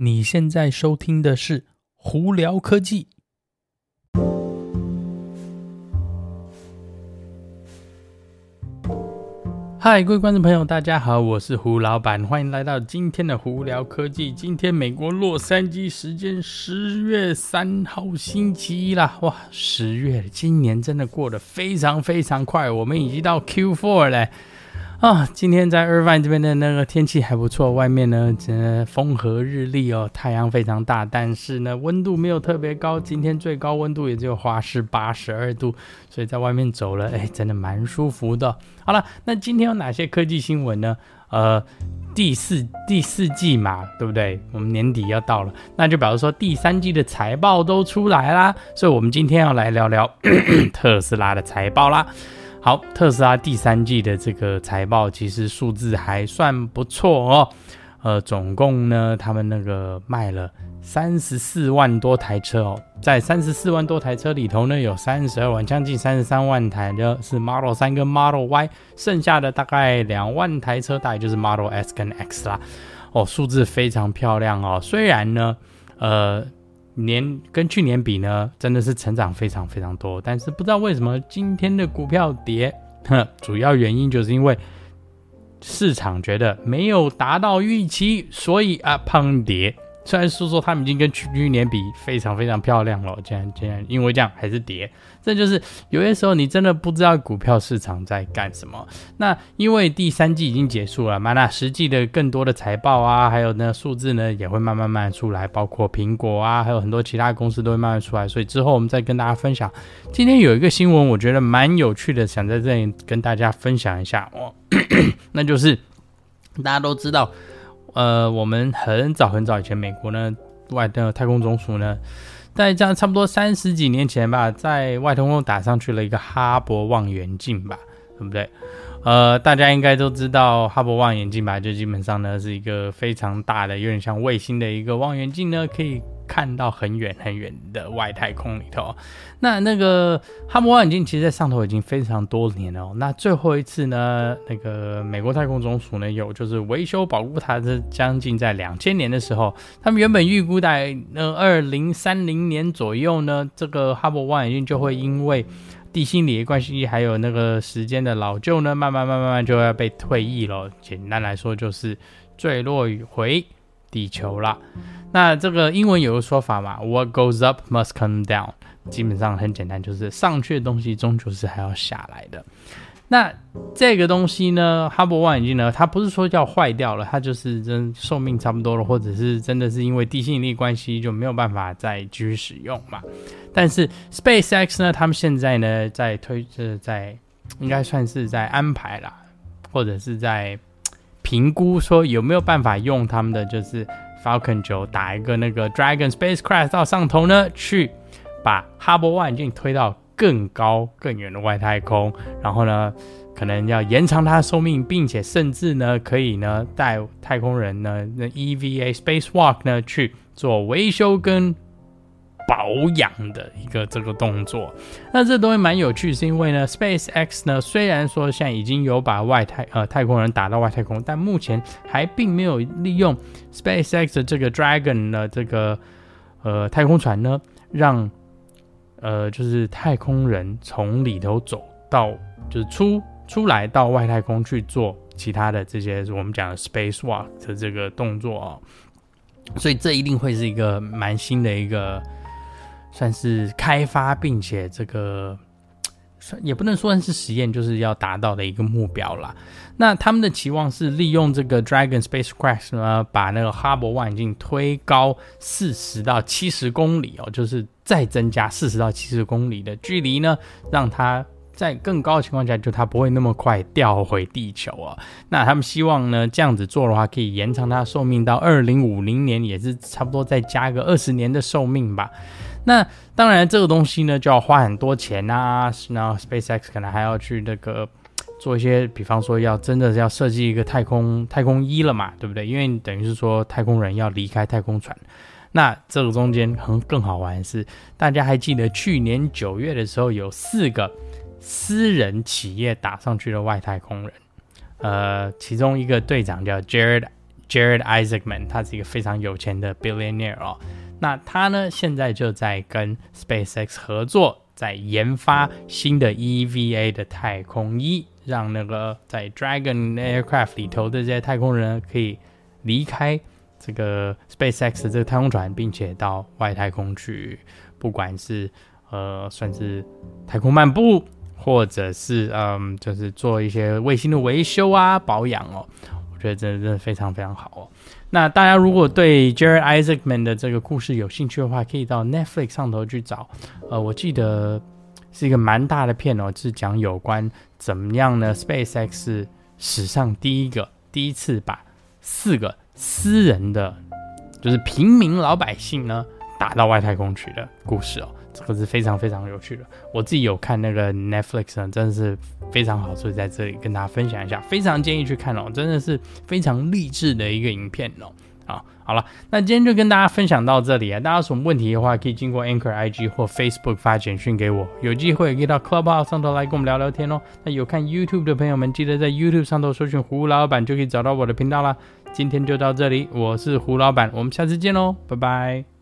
你现在收听的是《胡聊科技》。嗨，各位观众朋友，大家好，我是胡老板，欢迎来到今天的《胡聊科技》。今天美国洛杉矶时间十月三号星期一啦，哇，十月，今年真的过得非常非常快，我们已经到 Q4 了。啊，今天在 Irvine 这边的那个天气还不错，外面呢，真的风和日丽哦，太阳非常大，但是呢，温度没有特别高，今天最高温度也只有华氏八十二度，所以在外面走了，哎，真的蛮舒服的。好了，那今天有哪些科技新闻呢？呃，第四第四季嘛，对不对？我们年底要到了，那就表示说第三季的财报都出来啦，所以我们今天要来聊聊特斯拉的财报啦。好，特斯拉第三季的这个财报其实数字还算不错哦，呃，总共呢，他们那个卖了三十四万多台车哦，在三十四万多台车里头呢，有三十二万，将近三十三万台的是 Model 3跟 Model Y，剩下的大概两万台车大概就是 Model S 跟 X 啦，哦，数字非常漂亮哦，虽然呢，呃。年跟去年比呢，真的是成长非常非常多，但是不知道为什么今天的股票跌，哼，主要原因就是因为市场觉得没有达到预期，所以啊，胖跌。虽然说说他们已经跟去年比非常非常漂亮了，竟然竟然因为这样还是跌，这就是有些时候你真的不知道股票市场在干什么。那因为第三季已经结束了嘛，那实际的更多的财报啊，还有呢数字呢也会慢慢慢慢出来，包括苹果啊，还有很多其他公司都会慢慢出来，所以之后我们再跟大家分享。今天有一个新闻，我觉得蛮有趣的，想在这里跟大家分享一下哦，那就是大家都知道。呃，我们很早很早以前，美国呢外的太空总署呢，在这样差不多三十几年前吧，在外太空打上去了一个哈勃望远镜吧，对不对？呃，大家应该都知道哈勃望远镜吧，就基本上呢是一个非常大的，有点像卫星的一个望远镜呢，可以。看到很远很远的外太空里头，那那个哈勃望远镜其实在上头已经非常多年了。那最后一次呢，那个美国太空总署呢有就是维修保护它，是将近在两千年的时候，他们原本预估在呃二零三零年左右呢，这个哈勃望远镜就会因为地心引力的关系，还有那个时间的老旧呢，慢慢慢慢慢就要被退役了。简单来说就是坠落与回地球了。那这个英文有个说法嘛，What goes up must come down，基本上很简单，就是上去的东西终究是还要下来的。那这个东西呢，哈勃望远镜呢，它不是说要坏掉了，它就是真寿命差不多了，或者是真的是因为地心引力关系就没有办法再继续使用嘛。但是 SpaceX 呢，他们现在呢在推，就是在应该算是在安排啦，或者是在评估说有没有办法用他们的就是。Falcon 9打一个那个 Dragon spacecraft 到上头呢，去把哈勃望远镜推到更高更远的外太空，然后呢，可能要延长它的寿命，并且甚至呢，可以呢带太空人呢，那 EVA spacewalk 呢去做维修跟。保养的一个这个动作，那这东西蛮有趣，是因为呢，SpaceX 呢虽然说现在已经有把外太呃太空人打到外太空，但目前还并没有利用 SpaceX 的这个 Dragon 的这个呃太空船呢，让呃就是太空人从里头走到就是出出来到外太空去做其他的这些我们讲的 Spacewalk 的这个动作哦，所以这一定会是一个蛮新的一个。算是开发，并且这个 算也不能算是实验，就是要达到的一个目标啦。那他们的期望是利用这个 Dragon spacecraft 呢，把那个哈勃望远镜推高四十到七十公里哦，就是再增加四十到七十公里的距离呢，让它在更高的情况下，就它不会那么快掉回地球啊。那他们希望呢，这样子做的话，可以延长它寿命到二零五零年，也是差不多再加个二十年的寿命吧。那当然，这个东西呢就要花很多钱啊。然后 SpaceX 可能还要去那个做一些，比方说要真的是要设计一个太空太空衣了嘛，对不对？因为等于是说太空人要离开太空船。那这个中间很更好玩的是，大家还记得去年九月的时候，有四个私人企业打上去的外太空人，呃，其中一个队长叫 Jared Jared Isaacman，他是一个非常有钱的 billionaire 哦。那他呢，现在就在跟 SpaceX 合作，在研发新的 EVA 的太空衣，让那个在 Dragon Aircraft 里头的这些太空人可以离开这个 SpaceX 的这个太空船，并且到外太空去，不管是呃，算是太空漫步，或者是嗯，就是做一些卫星的维修啊、保养哦。我觉得真的真的非常非常好哦。那大家如果对 Jared Isaacman 的这个故事有兴趣的话，可以到 Netflix 上头去找。呃，我记得是一个蛮大的片哦，是讲有关怎么样呢？SpaceX 史上第一个第一次把四个私人的，就是平民老百姓呢打到外太空去的故事哦。这个是非常非常有趣的，我自己有看那个 Netflix 呢，真的是非常好，所以在这里跟大家分享一下，非常建议去看哦，真的是非常励志的一个影片哦。好，好了，那今天就跟大家分享到这里啊，大家有什么问题的话，可以经过 Anchor IG 或 Facebook 发简讯给我，有机会可以到 Clubhouse 上头来跟我们聊聊天哦。那有看 YouTube 的朋友们，记得在 YouTube 上头搜寻胡老板，就可以找到我的频道啦。今天就到这里，我是胡老板，我们下次见喽，拜拜。